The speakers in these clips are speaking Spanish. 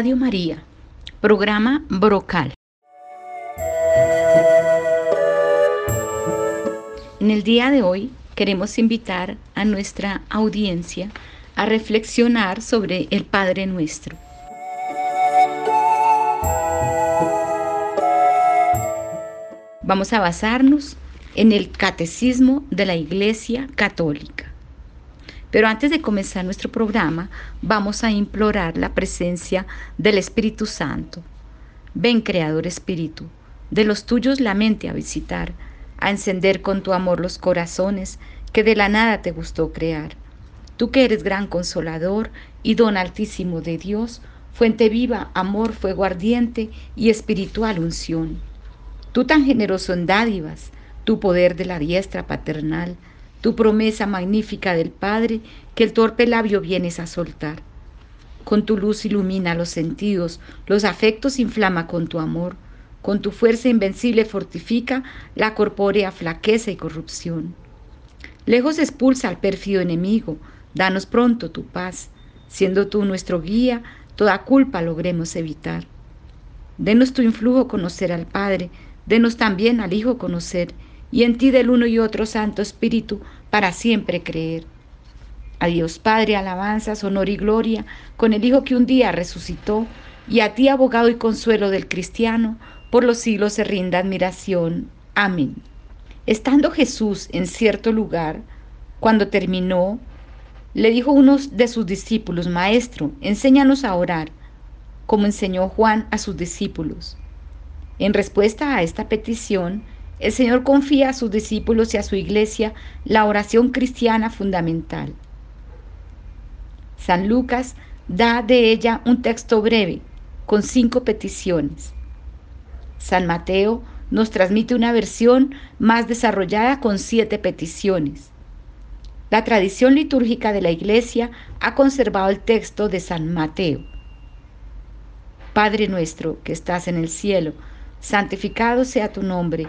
Radio María, programa Brocal. En el día de hoy queremos invitar a nuestra audiencia a reflexionar sobre el Padre Nuestro. Vamos a basarnos en el Catecismo de la Iglesia Católica. Pero antes de comenzar nuestro programa, vamos a implorar la presencia del Espíritu Santo. Ven, Creador Espíritu, de los tuyos la mente a visitar, a encender con tu amor los corazones que de la nada te gustó crear. Tú que eres gran consolador y don altísimo de Dios, fuente viva, amor, fuego ardiente y espiritual unción. Tú tan generoso en dádivas, tu poder de la diestra paternal, tu promesa magnífica del Padre que el torpe labio vienes a soltar. Con tu luz ilumina los sentidos, los afectos inflama con tu amor, con tu fuerza invencible fortifica la corpórea flaqueza y corrupción. Lejos expulsa al pérfido enemigo, danos pronto tu paz, siendo tú nuestro guía, toda culpa logremos evitar. Denos tu influjo conocer al Padre, denos también al Hijo conocer, y en ti del uno y otro Santo Espíritu para siempre creer. A Dios Padre, alabanzas, honor y gloria, con el Hijo que un día resucitó, y a ti, abogado y consuelo del cristiano, por los siglos se rinda admiración. Amén. Estando Jesús en cierto lugar, cuando terminó, le dijo uno de sus discípulos, Maestro, enséñanos a orar, como enseñó Juan a sus discípulos. En respuesta a esta petición, el Señor confía a sus discípulos y a su iglesia la oración cristiana fundamental. San Lucas da de ella un texto breve, con cinco peticiones. San Mateo nos transmite una versión más desarrollada con siete peticiones. La tradición litúrgica de la Iglesia ha conservado el texto de San Mateo. Padre nuestro que estás en el cielo, santificado sea tu nombre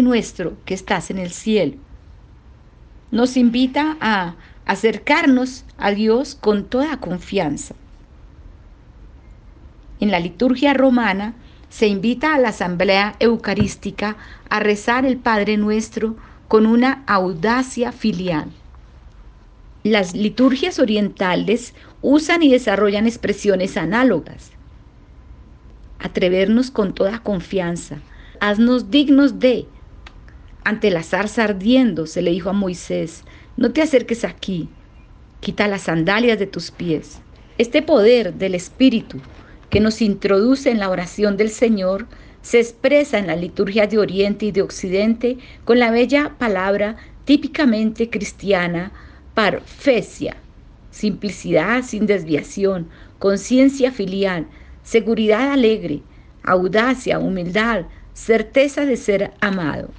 Nuestro que estás en el cielo. Nos invita a acercarnos a Dios con toda confianza. En la liturgia romana se invita a la asamblea eucarística a rezar el Padre nuestro con una audacia filial. Las liturgias orientales usan y desarrollan expresiones análogas. Atrevernos con toda confianza haznos dignos de. Ante la zarza ardiendo, se le dijo a Moisés, no te acerques aquí, quita las sandalias de tus pies. Este poder del Espíritu que nos introduce en la oración del Señor se expresa en la liturgia de Oriente y de Occidente con la bella palabra típicamente cristiana, parfesia, simplicidad sin desviación, conciencia filial, seguridad alegre, audacia, humildad, certeza de ser amado.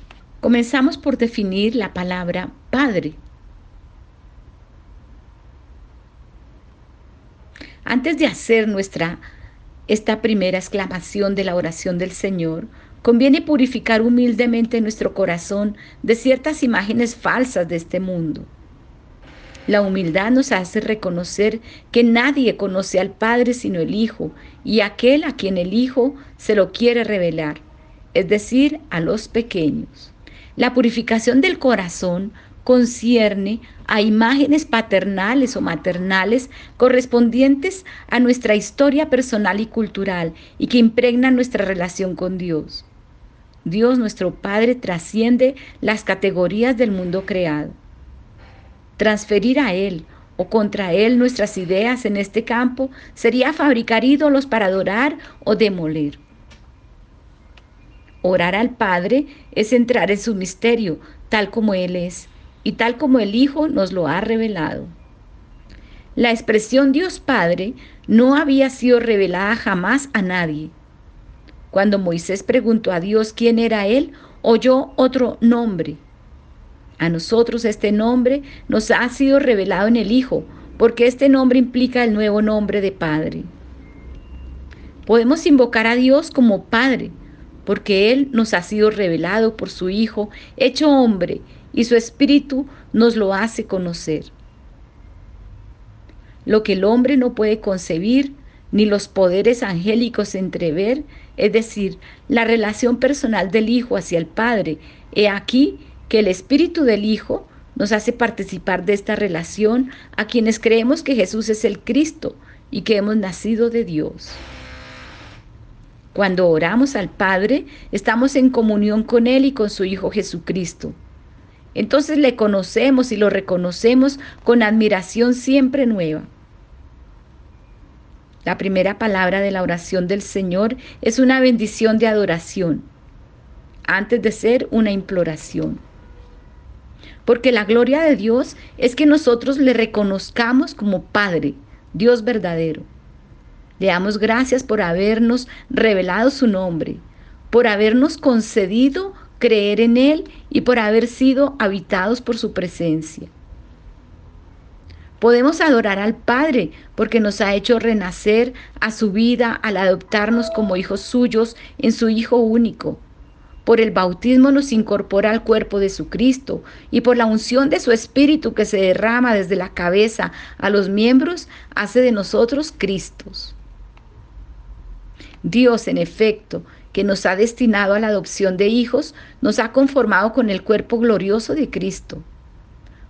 Comenzamos por definir la palabra Padre. Antes de hacer nuestra esta primera exclamación de la oración del Señor, conviene purificar humildemente nuestro corazón de ciertas imágenes falsas de este mundo. La humildad nos hace reconocer que nadie conoce al Padre sino el Hijo y aquel a quien el Hijo se lo quiere revelar es decir, a los pequeños. La purificación del corazón concierne a imágenes paternales o maternales correspondientes a nuestra historia personal y cultural y que impregnan nuestra relación con Dios. Dios nuestro Padre trasciende las categorías del mundo creado. Transferir a Él o contra él nuestras ideas en este campo sería fabricar ídolos para adorar o demoler. Orar al Padre es entrar en su misterio, tal como Él es, y tal como el Hijo nos lo ha revelado. La expresión Dios Padre no había sido revelada jamás a nadie. Cuando Moisés preguntó a Dios quién era Él, oyó otro nombre, a nosotros este nombre nos ha sido revelado en el Hijo, porque este nombre implica el nuevo nombre de Padre. Podemos invocar a Dios como Padre, porque Él nos ha sido revelado por su Hijo, hecho hombre, y su Espíritu nos lo hace conocer. Lo que el hombre no puede concebir, ni los poderes angélicos entrever, es decir, la relación personal del Hijo hacia el Padre, he aquí que el Espíritu del Hijo nos hace participar de esta relación a quienes creemos que Jesús es el Cristo y que hemos nacido de Dios. Cuando oramos al Padre, estamos en comunión con Él y con su Hijo Jesucristo. Entonces le conocemos y lo reconocemos con admiración siempre nueva. La primera palabra de la oración del Señor es una bendición de adoración, antes de ser una imploración porque la gloria de Dios es que nosotros le reconozcamos como Padre, Dios verdadero. Le damos gracias por habernos revelado su nombre, por habernos concedido creer en Él y por haber sido habitados por su presencia. Podemos adorar al Padre porque nos ha hecho renacer a su vida al adoptarnos como hijos suyos en su Hijo único, por el bautismo nos incorpora al cuerpo de su Cristo y por la unción de su Espíritu que se derrama desde la cabeza a los miembros, hace de nosotros Cristos. Dios, en efecto, que nos ha destinado a la adopción de hijos, nos ha conformado con el cuerpo glorioso de Cristo.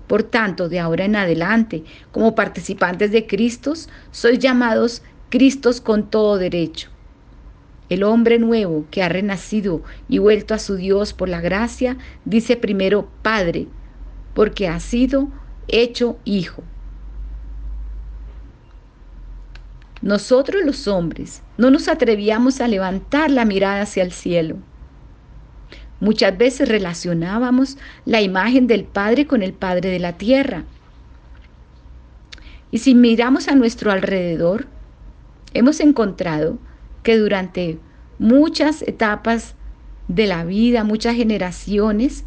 Por tanto, de ahora en adelante, como participantes de Cristo, sois llamados Cristos con todo derecho el hombre nuevo que ha renacido y vuelto a su Dios por la gracia, dice primero Padre, porque ha sido hecho hijo. Nosotros los hombres no nos atrevíamos a levantar la mirada hacia el cielo. Muchas veces relacionábamos la imagen del Padre con el Padre de la tierra. Y si miramos a nuestro alrededor, hemos encontrado que durante muchas etapas de la vida, muchas generaciones,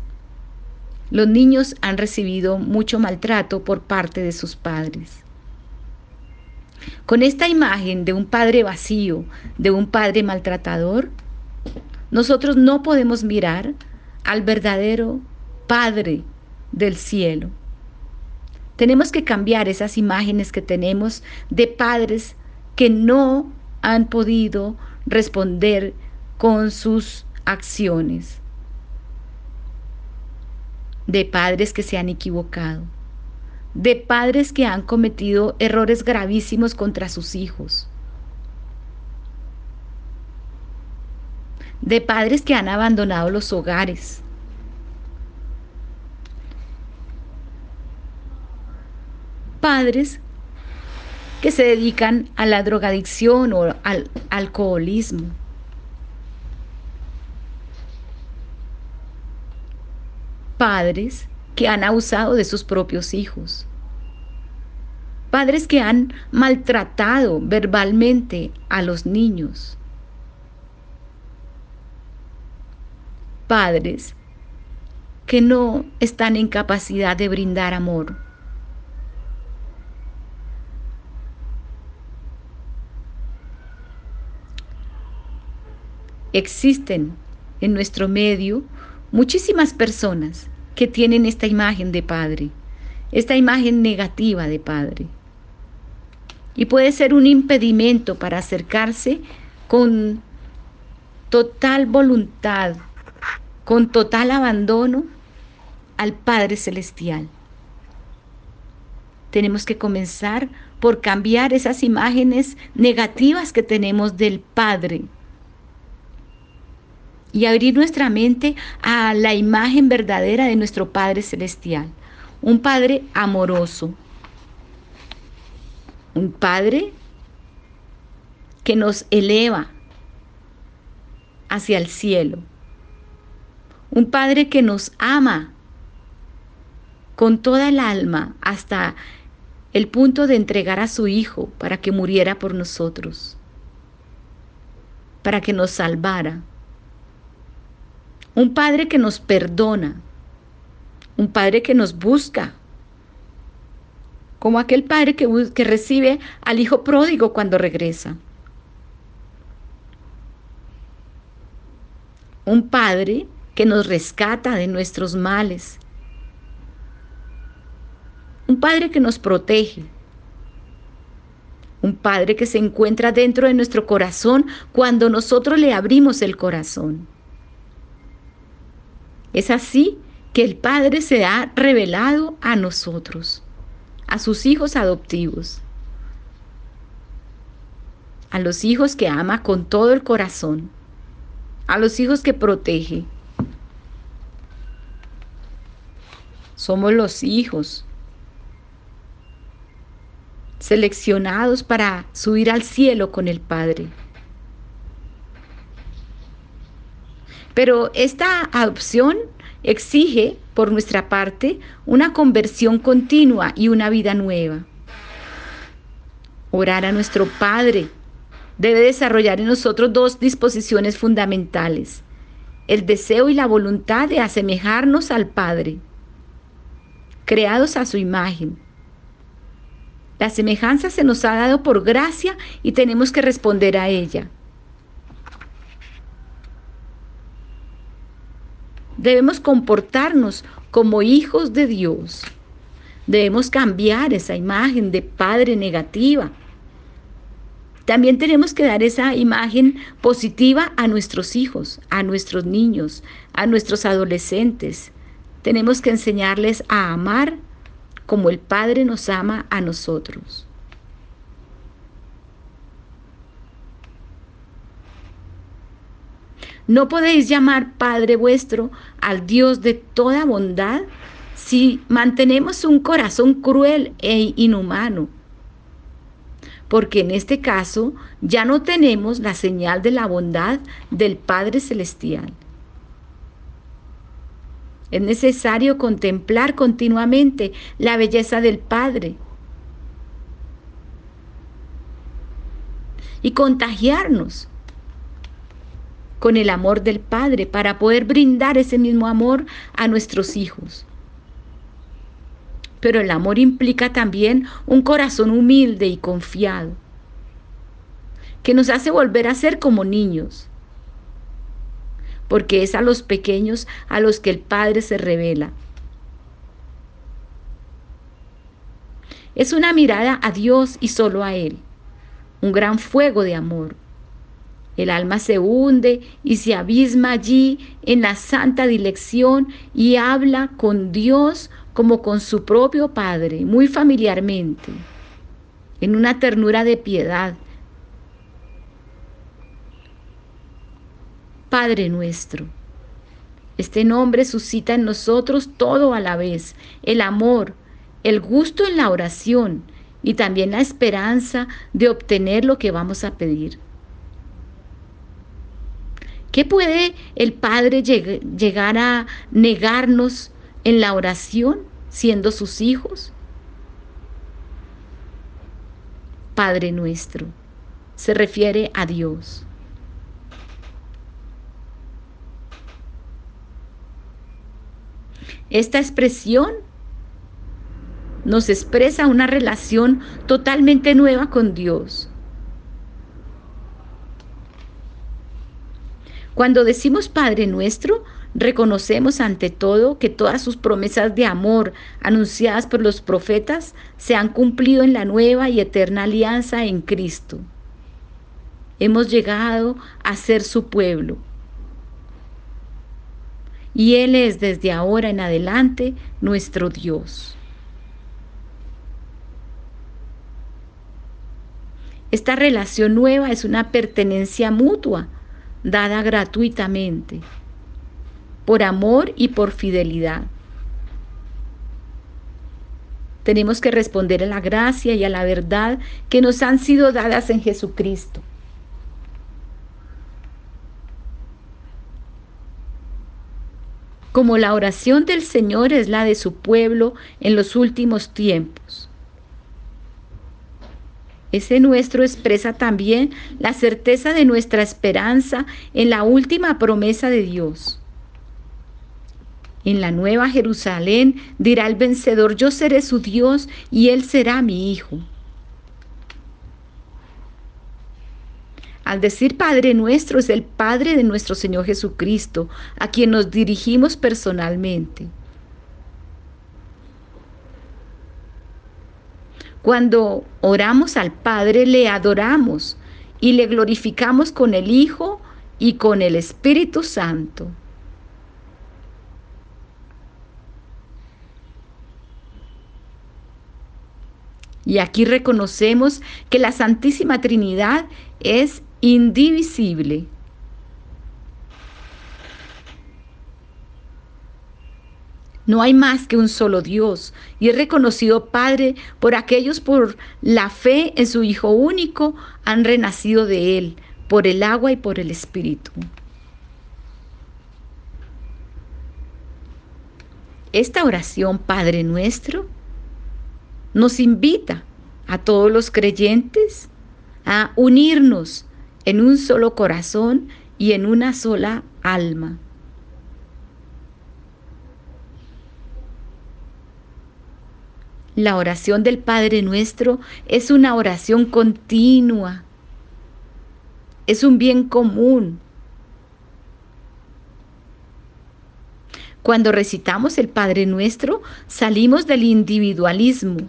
los niños han recibido mucho maltrato por parte de sus padres. Con esta imagen de un padre vacío, de un padre maltratador, nosotros no podemos mirar al verdadero Padre del cielo. Tenemos que cambiar esas imágenes que tenemos de padres que no han podido responder con sus acciones, de padres que se han equivocado, de padres que han cometido errores gravísimos contra sus hijos, de padres que han abandonado los hogares, padres que se dedican a la drogadicción o al alcoholismo. Padres que han abusado de sus propios hijos. Padres que han maltratado verbalmente a los niños. Padres que no están en capacidad de brindar amor. Existen en nuestro medio muchísimas personas que tienen esta imagen de padre, esta imagen negativa de padre. Y puede ser un impedimento para acercarse con total voluntad, con total abandono al Padre Celestial. Tenemos que comenzar por cambiar esas imágenes negativas que tenemos del Padre y abrir nuestra mente a la imagen verdadera de nuestro Padre Celestial, un Padre amoroso, Un Padre que nos eleva hacia el cielo. Un Padre que nos ama con toda el alma hasta el punto de entregar a su Hijo para que muriera por nosotros, para que nos salvara. Un Padre que nos perdona, un Padre que nos busca, como aquel Padre que, que recibe al Hijo pródigo cuando regresa. Un Padre que nos rescata de nuestros males. Un Padre que nos protege. Un Padre que se encuentra dentro de nuestro corazón cuando nosotros le abrimos el corazón. Es así que el Padre se ha revelado a nosotros, a sus hijos adoptivos, a los hijos que ama con todo el corazón, a los hijos que protege. Somos los hijos seleccionados para subir al cielo con el Padre. Pero esta adopción exige, por nuestra parte, una conversión continua y una vida nueva. Orar a nuestro Padre debe desarrollar en nosotros dos disposiciones fundamentales, el deseo y la voluntad de asemejarnos al Padre, creados a su imagen, la semejanza se nos ha dado por gracia y tenemos que responder a ella. Debemos comportarnos como hijos de Dios. Debemos cambiar esa imagen de padre negativa. También tenemos que dar esa imagen positiva a nuestros hijos, a nuestros niños, a nuestros adolescentes. Tenemos que enseñarles a amar como el Padre nos ama a nosotros. No podéis llamar Padre vuestro al Dios de toda bondad si mantenemos un corazón cruel e inhumano. Porque en este caso ya no tenemos la señal de la bondad del Padre Celestial. Es necesario contemplar continuamente la belleza del Padre y contagiarnos con el amor del Padre para poder brindar ese mismo amor a nuestros hijos. Pero el amor implica también un corazón humilde y confiado, que nos hace volver a ser como niños porque es a los pequeños a los que el Padre se revela. Es una mirada a Dios y solo a Él, un gran fuego de amor. El alma se hunde y se abisma allí en la santa dirección y habla con Dios como con su propio Padre, muy familiarmente, en una ternura de piedad, Padre nuestro. Este nombre suscita en nosotros todo a la vez, el amor, el gusto en la oración y también la esperanza de obtener lo que vamos a pedir. ¿Qué puede el Padre llegar a negarnos en la oración siendo sus hijos? Padre nuestro, se refiere a Dios. Esta expresión nos expresa una relación totalmente nueva con Dios. Cuando decimos Padre nuestro, reconocemos ante todo que todas sus promesas de amor anunciadas por los profetas se han cumplido en la nueva y eterna alianza en Cristo. Hemos llegado a ser su pueblo y Él es desde ahora en adelante nuestro Dios. Esta relación nueva es una pertenencia mutua, dada gratuitamente, por amor y por fidelidad. tenemos que responder a la gracia y a la verdad que nos han sido dadas en Jesucristo. Como la oración del Señor es la de su pueblo en los últimos tiempos. Ese nuestro expresa también la certeza de nuestra esperanza en la última promesa de Dios. En la nueva Jerusalén dirá el vencedor, yo seré su Dios y él será mi hijo. Al decir Padre nuestro es el Padre de nuestro Señor Jesucristo, a quien nos dirigimos personalmente. Cuando oramos al Padre, le adoramos y le glorificamos con el Hijo y con el Espíritu Santo. Y aquí reconocemos que la Santísima Trinidad es indivisible. No hay más que un solo Dios y es reconocido Padre por aquellos por la fe en su Hijo único han renacido de Él, por el agua y por el Espíritu. Esta oración, Padre nuestro, nos invita a todos los creyentes a unirnos en un solo corazón y en una sola alma. La oración del Padre nuestro es una oración continua, es un bien común. Cuando recitamos el Padre nuestro, salimos del individualismo.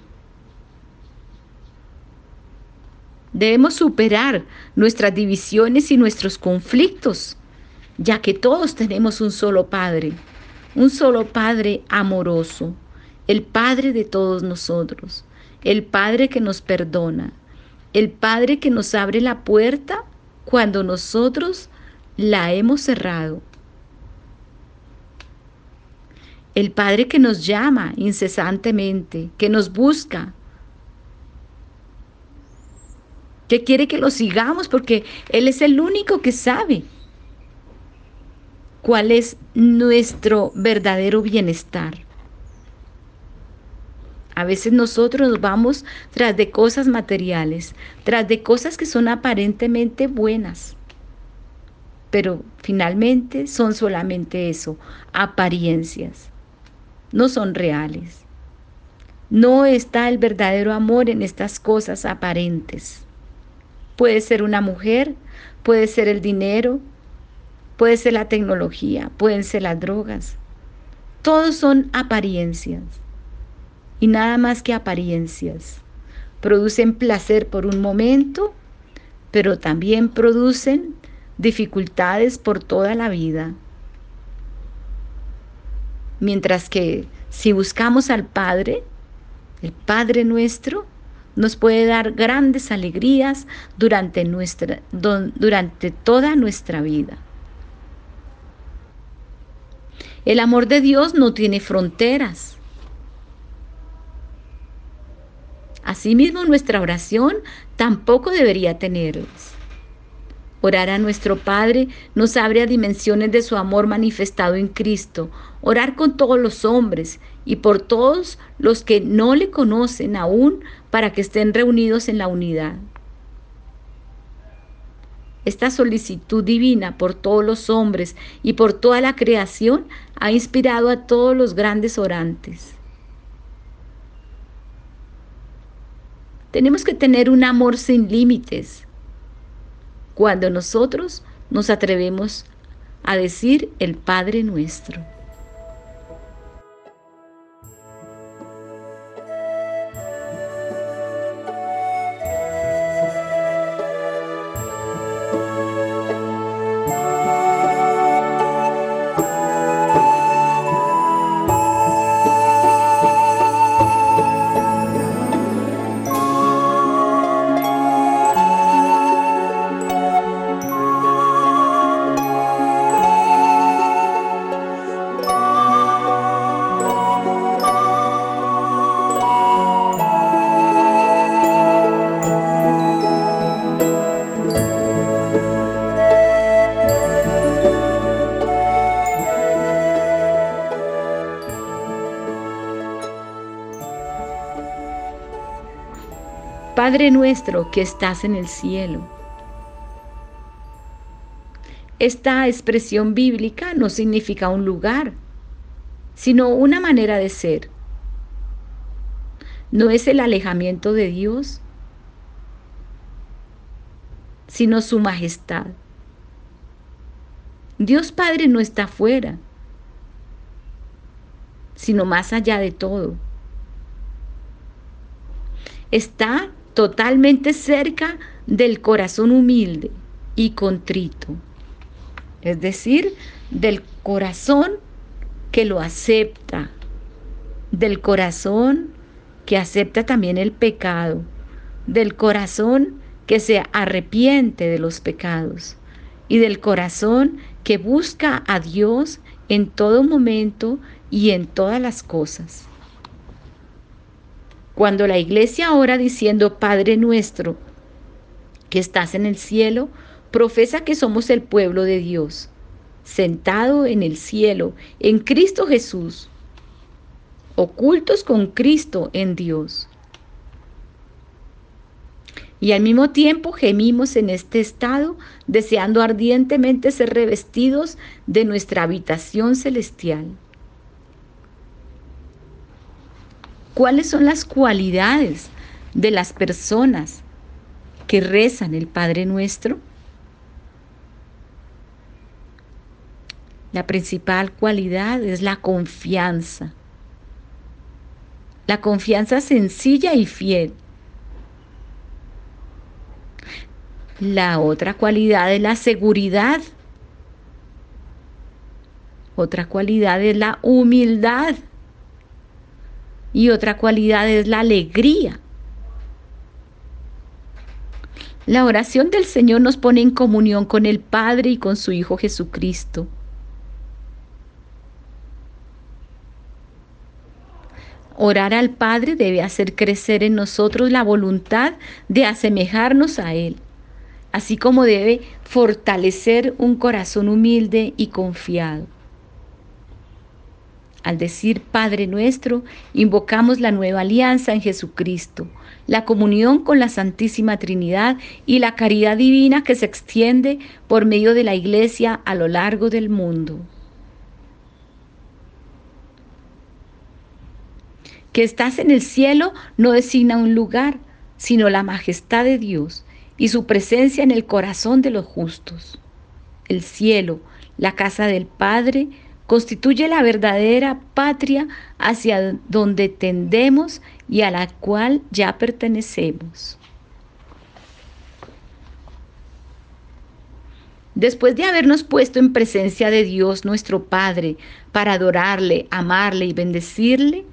Debemos superar nuestras divisiones y nuestros conflictos, ya que todos tenemos un solo Padre, un solo Padre amoroso el Padre de todos nosotros, el Padre que nos perdona, el Padre que nos abre la puerta cuando nosotros la hemos cerrado. El Padre que nos llama incesantemente, que nos busca, que quiere que lo sigamos porque Él es el único que sabe cuál es nuestro verdadero bienestar. A veces nosotros nos vamos tras de cosas materiales, tras de cosas que son aparentemente buenas, pero finalmente son solamente eso, apariencias, no son reales. No está el verdadero amor en estas cosas aparentes. Puede ser una mujer, puede ser el dinero, puede ser la tecnología, pueden ser las drogas. Todos son apariencias y nada más que apariencias. Producen placer por un momento, pero también producen dificultades por toda la vida. Mientras que si buscamos al Padre, el Padre nuestro, nos puede dar grandes alegrías durante, nuestra, durante toda nuestra vida. El amor de Dios no tiene fronteras. Asimismo, nuestra oración tampoco debería tenerlas. Orar a nuestro Padre nos abre a dimensiones de su amor manifestado en Cristo. Orar con todos los hombres y por todos los que no le conocen aún para que estén reunidos en la unidad. Esta solicitud divina por todos los hombres y por toda la creación ha inspirado a todos los grandes orantes. Tenemos que tener un amor sin límites cuando nosotros nos atrevemos a decir el Padre nuestro. Padre nuestro que estás en el cielo. Esta expresión bíblica no significa un lugar, sino una manera de ser. No es el alejamiento de Dios, sino su majestad. Dios Padre no está afuera, sino más allá de todo. Está totalmente cerca del corazón humilde y contrito, es decir, del corazón que lo acepta, del corazón que acepta también el pecado, del corazón que se arrepiente de los pecados y del corazón que busca a Dios en todo momento y en todas las cosas. Cuando la iglesia ora diciendo Padre nuestro, que estás en el cielo, profesa que somos el pueblo de Dios, sentado en el cielo, en Cristo Jesús, ocultos con Cristo en Dios. Y al mismo tiempo gemimos en este estado, deseando ardientemente ser revestidos de nuestra habitación celestial. ¿Cuáles son las cualidades de las personas que rezan el Padre Nuestro? La principal cualidad es la confianza. La confianza sencilla y fiel. La otra cualidad es la seguridad. Otra cualidad es la humildad. Y otra cualidad es la alegría. La oración del Señor nos pone en comunión con el Padre y con su Hijo Jesucristo. Orar al Padre debe hacer crecer en nosotros la voluntad de asemejarnos a Él, así como debe fortalecer un corazón humilde y confiado. Al decir Padre nuestro, invocamos la nueva alianza en Jesucristo, la comunión con la Santísima Trinidad y la caridad divina que se extiende por medio de la Iglesia a lo largo del mundo. Que estás en el cielo no designa un lugar, sino la majestad de Dios y su presencia en el corazón de los justos. El cielo, la casa del Padre, constituye la verdadera patria hacia donde tendemos y a la cual ya pertenecemos. Después de habernos puesto en presencia de Dios nuestro Padre para adorarle, amarle y bendecirle,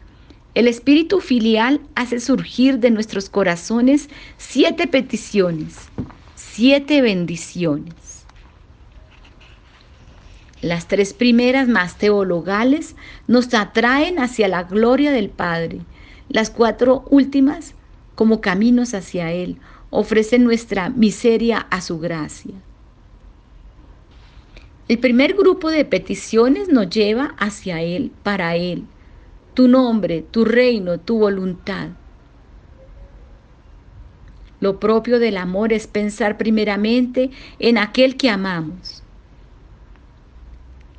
el Espíritu Filial hace surgir de nuestros corazones siete peticiones, siete bendiciones. Las tres primeras, más teologales, nos atraen hacia la gloria del Padre. Las cuatro últimas, como caminos hacia Él, ofrecen nuestra miseria a su gracia. El primer grupo de peticiones nos lleva hacia Él, para Él, tu nombre, tu reino, tu voluntad. Lo propio del amor es pensar primeramente en aquel que amamos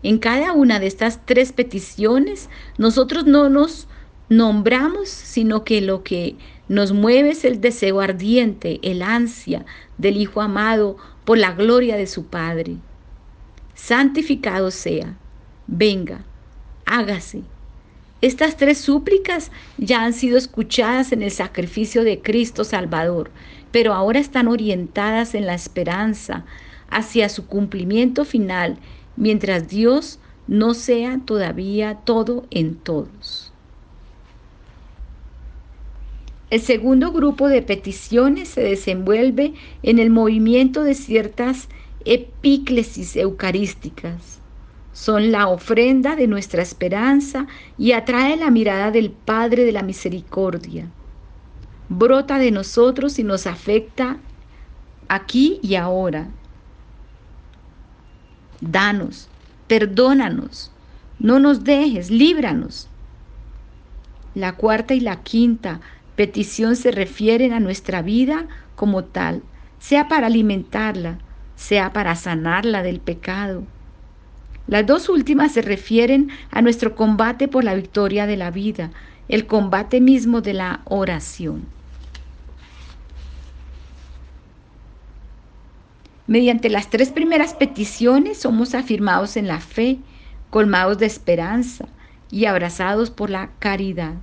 en cada una de estas tres peticiones, nosotros no nos nombramos, sino que lo que nos mueve es el deseo ardiente, el ansia del Hijo amado por la gloria de su Padre. Santificado sea, venga, hágase. Estas tres súplicas ya han sido escuchadas en el sacrificio de Cristo Salvador, pero ahora están orientadas en la esperanza hacia su cumplimiento final mientras Dios no sea todavía todo en todos. El segundo grupo de peticiones se desenvuelve en el movimiento de ciertas epíclesis eucarísticas. Son la ofrenda de nuestra esperanza y atrae la mirada del Padre de la Misericordia. Brota de nosotros y nos afecta aquí y ahora, danos, perdónanos, no nos dejes, líbranos. La cuarta y la quinta petición se refieren a nuestra vida como tal, sea para alimentarla, sea para sanarla del pecado. Las dos últimas se refieren a nuestro combate por la victoria de la vida, el combate mismo de la oración. Mediante las tres primeras peticiones somos afirmados en la fe, colmados de esperanza y abrazados por la caridad.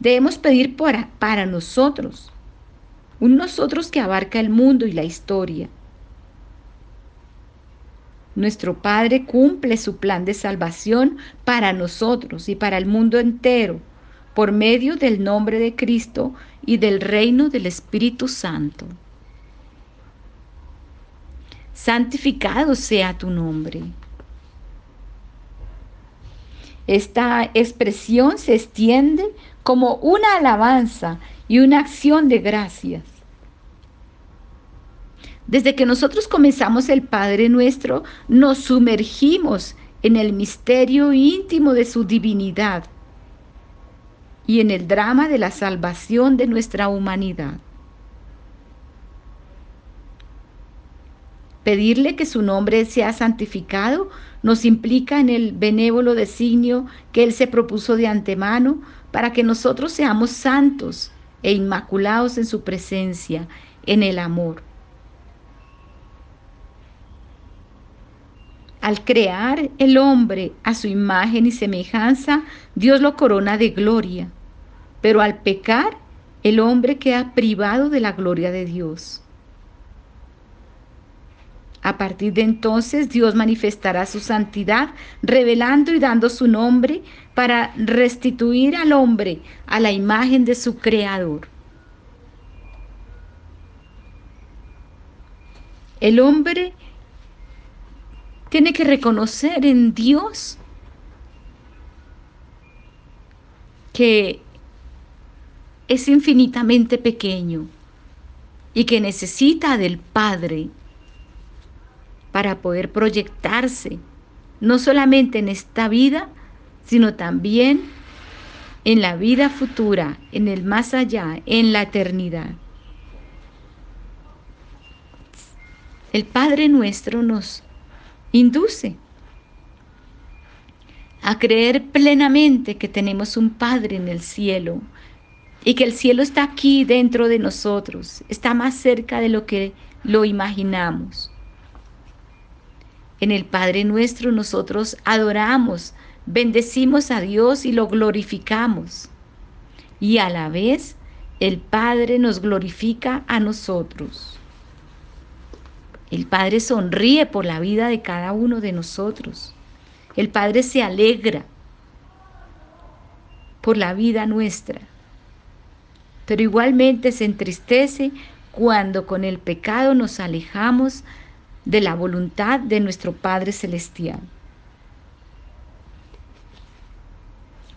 Debemos pedir para, para nosotros, un nosotros que abarca el mundo y la historia. Nuestro Padre cumple su plan de salvación para nosotros y para el mundo entero por medio del nombre de Cristo y del reino del Espíritu Santo. Santificado sea tu nombre. Esta expresión se extiende como una alabanza y una acción de gracias. Desde que nosotros comenzamos el Padre nuestro, nos sumergimos en el misterio íntimo de su divinidad y en el drama de la salvación de nuestra humanidad. Pedirle que su nombre sea santificado nos implica en el benévolo designio que Él se propuso de antemano para que nosotros seamos santos e inmaculados en su presencia, en el amor. Al crear el hombre a su imagen y semejanza, Dios lo corona de gloria. Pero al pecar, el hombre queda privado de la gloria de Dios. A partir de entonces Dios manifestará su santidad, revelando y dando su nombre para restituir al hombre a la imagen de su Creador. El hombre tiene que reconocer en Dios que es infinitamente pequeño y que necesita del Padre para poder proyectarse, no solamente en esta vida, sino también en la vida futura, en el más allá, en la eternidad. El Padre nuestro nos induce a creer plenamente que tenemos un Padre en el cielo y que el cielo está aquí dentro de nosotros, está más cerca de lo que lo imaginamos. En el Padre nuestro nosotros adoramos, bendecimos a Dios y lo glorificamos. Y a la vez el Padre nos glorifica a nosotros. El Padre sonríe por la vida de cada uno de nosotros. El Padre se alegra por la vida nuestra. Pero igualmente se entristece cuando con el pecado nos alejamos de la voluntad de nuestro Padre Celestial.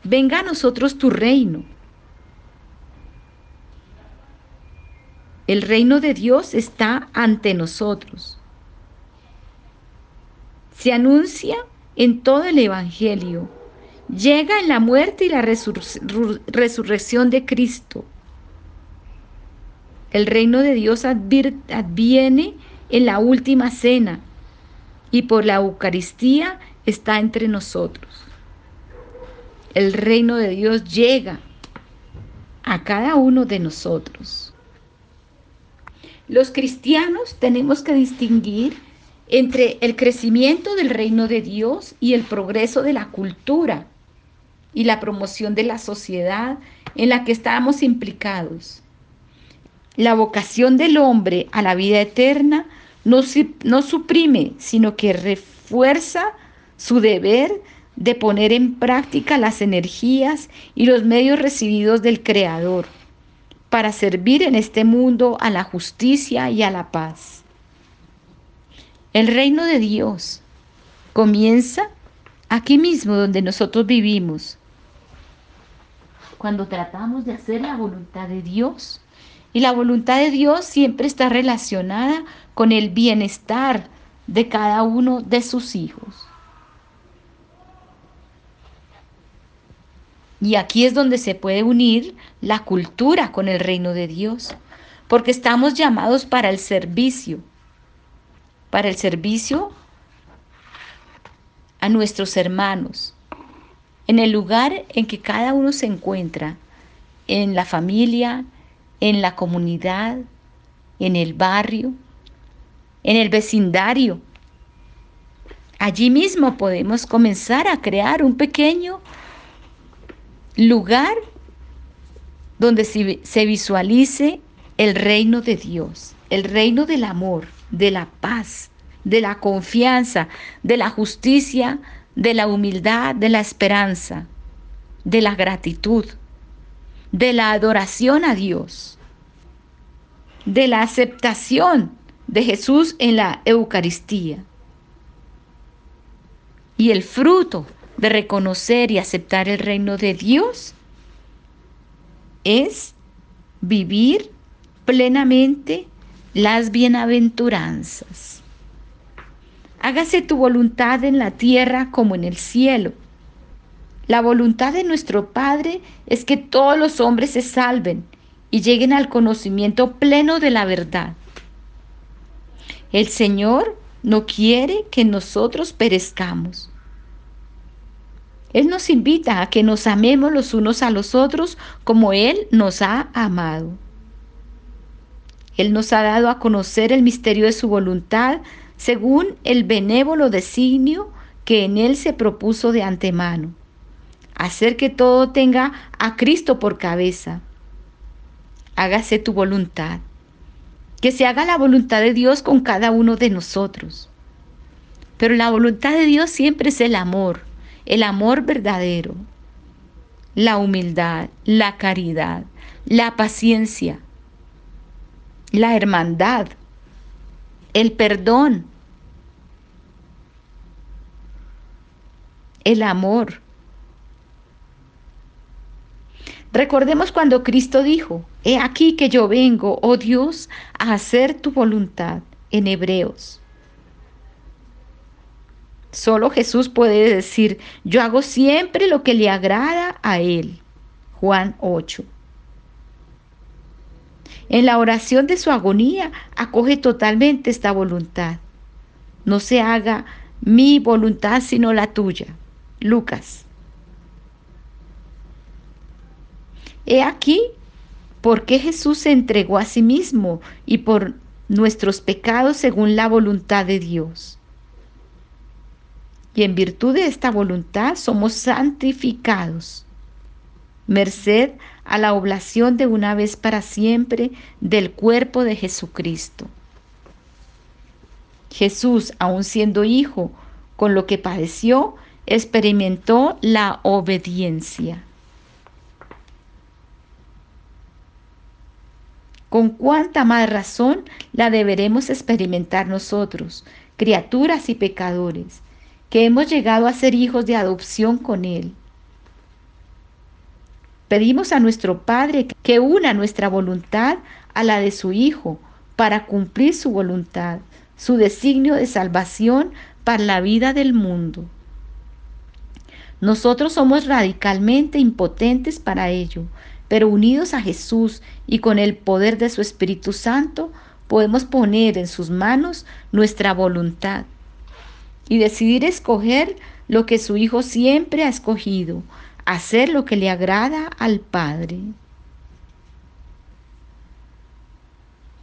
Venga a nosotros tu reino. El reino de Dios está ante nosotros. Se anuncia en todo el Evangelio. Llega en la muerte y la resurrección de Cristo. El reino de Dios adviene en la última cena y por la Eucaristía está entre nosotros. El reino de Dios llega a cada uno de nosotros. Los cristianos tenemos que distinguir entre el crecimiento del reino de Dios y el progreso de la cultura y la promoción de la sociedad en la que estamos implicados. La vocación del hombre a la vida eterna no, no suprime, sino que refuerza su deber de poner en práctica las energías y los medios recibidos del Creador para servir en este mundo a la justicia y a la paz. El reino de Dios comienza aquí mismo donde nosotros vivimos. Cuando tratamos de hacer la voluntad de Dios, y la voluntad de Dios siempre está relacionada con el bienestar de cada uno de sus hijos. Y aquí es donde se puede unir la cultura con el reino de Dios, porque estamos llamados para el servicio, para el servicio a nuestros hermanos, en el lugar en que cada uno se encuentra, en la familia, en la comunidad, en el barrio, en el vecindario. Allí mismo podemos comenzar a crear un pequeño lugar donde se visualice el reino de Dios, el reino del amor, de la paz, de la confianza, de la justicia, de la humildad, de la esperanza, de la gratitud, de la adoración a Dios, de la aceptación de Jesús en la Eucaristía. Y el fruto de reconocer y aceptar el reino de Dios es vivir plenamente las bienaventuranzas. Hágase tu voluntad en la tierra como en el cielo. La voluntad de nuestro Padre es que todos los hombres se salven y lleguen al conocimiento pleno de la verdad. El Señor no quiere que nosotros perezcamos. Él nos invita a que nos amemos los unos a los otros como Él nos ha amado. Él nos ha dado a conocer el misterio de su voluntad según el benévolo designio que en Él se propuso de antemano. Hacer que todo tenga a Cristo por cabeza. Hágase tu voluntad. Que se haga la voluntad de Dios con cada uno de nosotros. Pero la voluntad de Dios siempre es el amor, el amor verdadero, la humildad, la caridad, la paciencia, la hermandad, el perdón, el amor. Recordemos cuando Cristo dijo, He aquí que yo vengo, oh Dios, a hacer tu voluntad en Hebreos. Solo Jesús puede decir, yo hago siempre lo que le agrada a Él. Juan 8. En la oración de su agonía acoge totalmente esta voluntad. No se haga mi voluntad sino la tuya. Lucas. He aquí por qué Jesús se entregó a sí mismo y por nuestros pecados según la voluntad de Dios. Y en virtud de esta voluntad somos santificados, merced a la oblación de una vez para siempre del cuerpo de Jesucristo. Jesús, aun siendo hijo, con lo que padeció, experimentó la obediencia. Con cuánta más razón la deberemos experimentar nosotros, criaturas y pecadores, que hemos llegado a ser hijos de adopción con Él Pedimos a nuestro Padre que una nuestra voluntad a la de su Hijo para cumplir su voluntad, su designio de salvación para la vida del mundo. Nosotros somos radicalmente impotentes para ello, pero unidos a Jesús y con el poder de su Espíritu Santo, podemos poner en sus manos nuestra voluntad y decidir escoger lo que su Hijo siempre ha escogido, hacer lo que le agrada al Padre.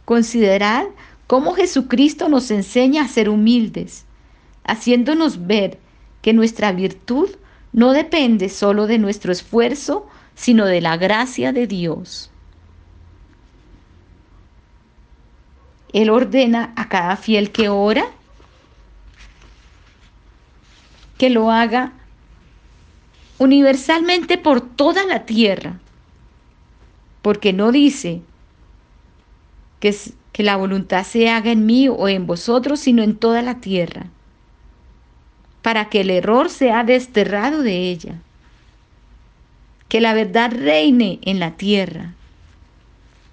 Considerad cómo Jesucristo nos enseña a ser humildes, haciéndonos ver que nuestra virtud no depende solo de nuestro esfuerzo, sino de la gracia de Dios. Él ordena a cada fiel que ora que lo haga universalmente por toda la tierra, porque no dice que, que la voluntad se haga en mí o en vosotros, sino en toda la tierra, para que el error sea desterrado de ella, que la verdad reine en la tierra,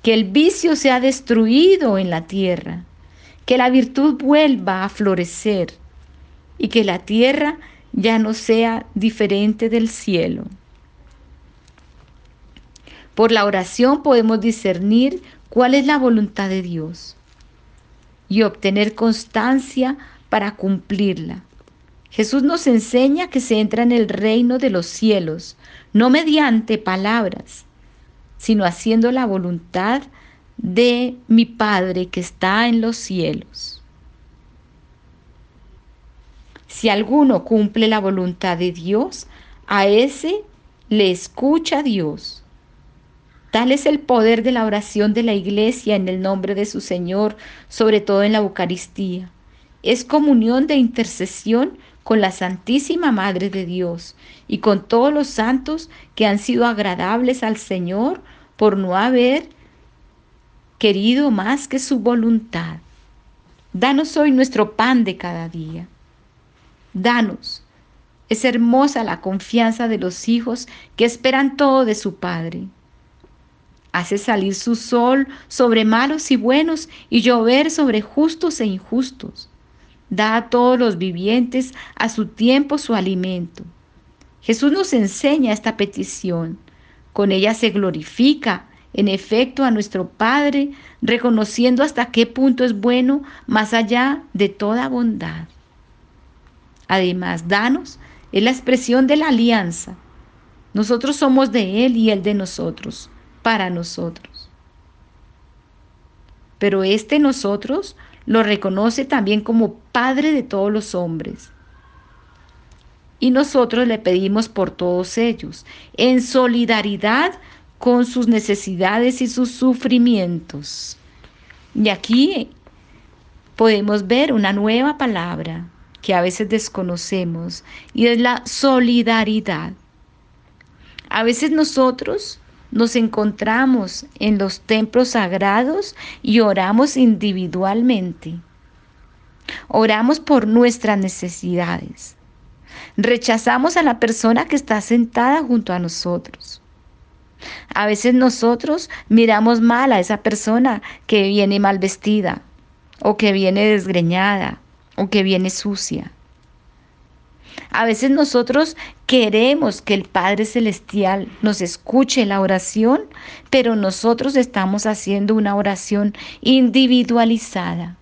que el vicio sea destruido en la tierra, que la virtud vuelva a florecer. Y que la tierra ya no sea diferente del cielo. Por la oración podemos discernir cuál es la voluntad de Dios y obtener constancia para cumplirla. Jesús nos enseña que se entra en el reino de los cielos, no mediante palabras, sino haciendo la voluntad de mi Padre que está en los cielos. Si alguno cumple la voluntad de Dios, a ese le escucha Dios. Tal es el poder de la oración de la iglesia en el nombre de su Señor, sobre todo en la Eucaristía. Es comunión de intercesión con la Santísima Madre de Dios y con todos los santos que han sido agradables al Señor por no haber querido más que su voluntad. Danos hoy nuestro pan de cada día. Danos. Es hermosa la confianza de los hijos que esperan todo de su Padre. Hace salir su sol sobre malos y buenos y llover sobre justos e injustos. Da a todos los vivientes a su tiempo su alimento. Jesús nos enseña esta petición. Con ella se glorifica, en efecto, a nuestro Padre, reconociendo hasta qué punto es bueno más allá de toda bondad. Además, danos es la expresión de la alianza. Nosotros somos de Él y Él de nosotros para nosotros. Pero este nosotros lo reconoce también como Padre de todos los hombres. Y nosotros le pedimos por todos ellos, en solidaridad con sus necesidades y sus sufrimientos. Y aquí podemos ver una nueva palabra que a veces desconocemos y es la solidaridad. A veces nosotros nos encontramos en los templos sagrados y oramos individualmente. Oramos por nuestras necesidades. Rechazamos a la persona que está sentada junto a nosotros. A veces nosotros miramos mal a esa persona que viene mal vestida o que viene desgreñada o que viene sucia. A veces nosotros queremos que el Padre Celestial nos escuche la oración, pero nosotros estamos haciendo una oración individualizada.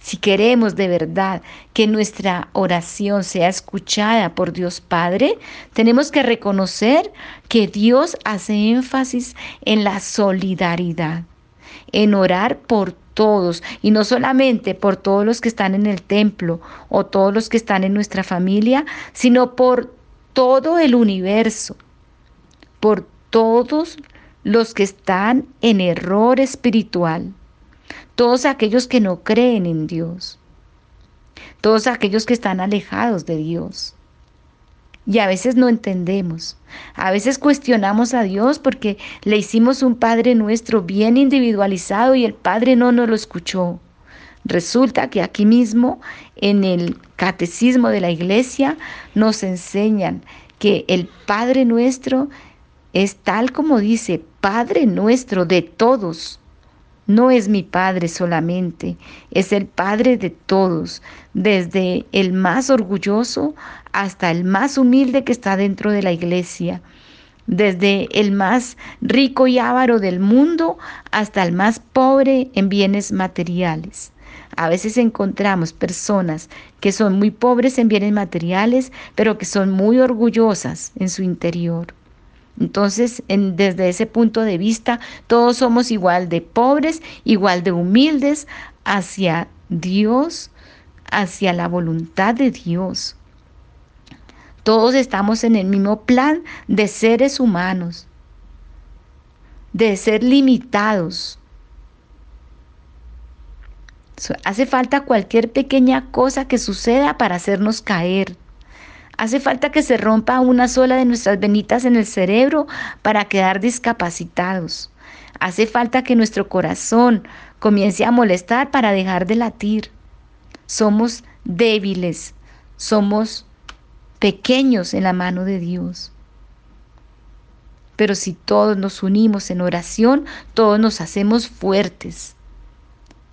Si queremos de verdad que nuestra oración sea escuchada por Dios Padre, tenemos que reconocer que Dios hace énfasis en la solidaridad, en orar por todos, y no solamente por todos los que están en el templo o todos los que están en nuestra familia, sino por todo el universo, por todos los que están en error espiritual, todos aquellos que no creen en Dios, todos aquellos que están alejados de Dios. Y a veces no entendemos. A veces cuestionamos a Dios porque le hicimos un Padre nuestro bien individualizado y el Padre no nos lo escuchó. Resulta que aquí mismo en el catecismo de la iglesia nos enseñan que el Padre nuestro es tal como dice, Padre nuestro de todos. No es mi Padre solamente, es el Padre de todos, desde el más orgulloso hasta el más humilde que está dentro de la iglesia, desde el más rico y avaro del mundo hasta el más pobre en bienes materiales. A veces encontramos personas que son muy pobres en bienes materiales, pero que son muy orgullosas en su interior. Entonces, desde ese punto de vista, todos somos igual de pobres, igual de humildes hacia Dios, hacia la voluntad de Dios. Todos estamos en el mismo plan de seres humanos, de ser limitados. Hace falta cualquier pequeña cosa que suceda para hacernos caer. Hace falta que se rompa una sola de nuestras venitas en el cerebro para quedar discapacitados. Hace falta que nuestro corazón comience a molestar para dejar de latir. Somos débiles, somos pequeños en la mano de Dios. Pero si todos nos unimos en oración, todos nos hacemos fuertes.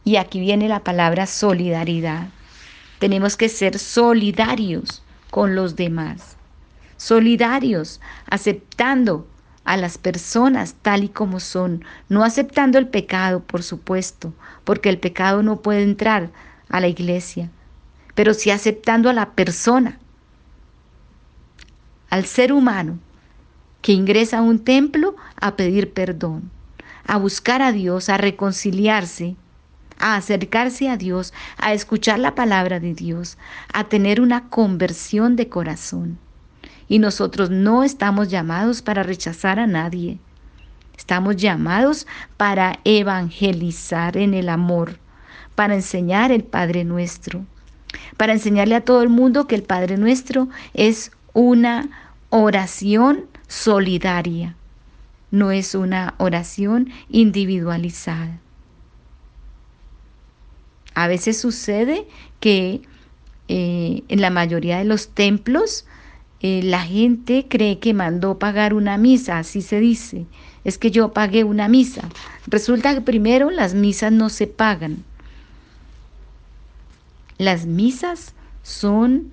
Y aquí viene la palabra solidaridad. Tenemos que ser solidarios con los demás. Solidarios, aceptando a las personas tal y como son, no aceptando el pecado, por supuesto, porque el pecado no puede entrar a la iglesia, pero sí aceptando a la persona, al ser humano que ingresa a un templo a pedir perdón, a buscar a Dios, a reconciliarse, a acercarse a Dios, a escuchar la palabra de Dios, a tener una conversión de corazón. Y nosotros no estamos llamados para rechazar a nadie. Estamos llamados para evangelizar en el amor, para enseñar el Padre nuestro, para enseñarle a todo el mundo que el Padre nuestro es una oración solidaria, no es una oración individualizada. A veces sucede que eh, en la mayoría de los templos eh, la gente cree que mandó pagar una misa, así se dice. Es que yo pagué una misa. Resulta que primero las misas no se pagan. Las misas son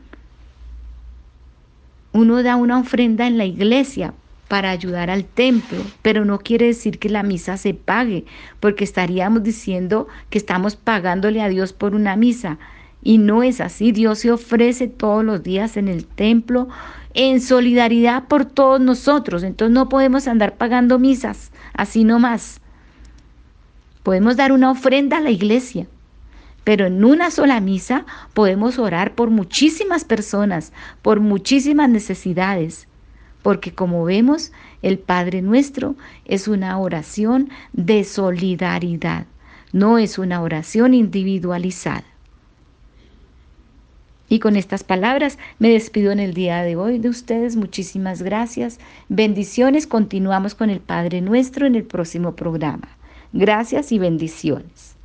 uno da una ofrenda en la iglesia para ayudar al templo, pero no quiere decir que la misa se pague, porque estaríamos diciendo que estamos pagándole a Dios por una misa. Y no es así, Dios se ofrece todos los días en el templo en solidaridad por todos nosotros. Entonces no podemos andar pagando misas, así nomás. Podemos dar una ofrenda a la iglesia, pero en una sola misa podemos orar por muchísimas personas, por muchísimas necesidades, porque como vemos, el Padre nuestro es una oración de solidaridad, no es una oración individualizada. Y con estas palabras me despido en el día de hoy de ustedes. Muchísimas gracias. Bendiciones. Continuamos con el Padre Nuestro en el próximo programa. Gracias y bendiciones.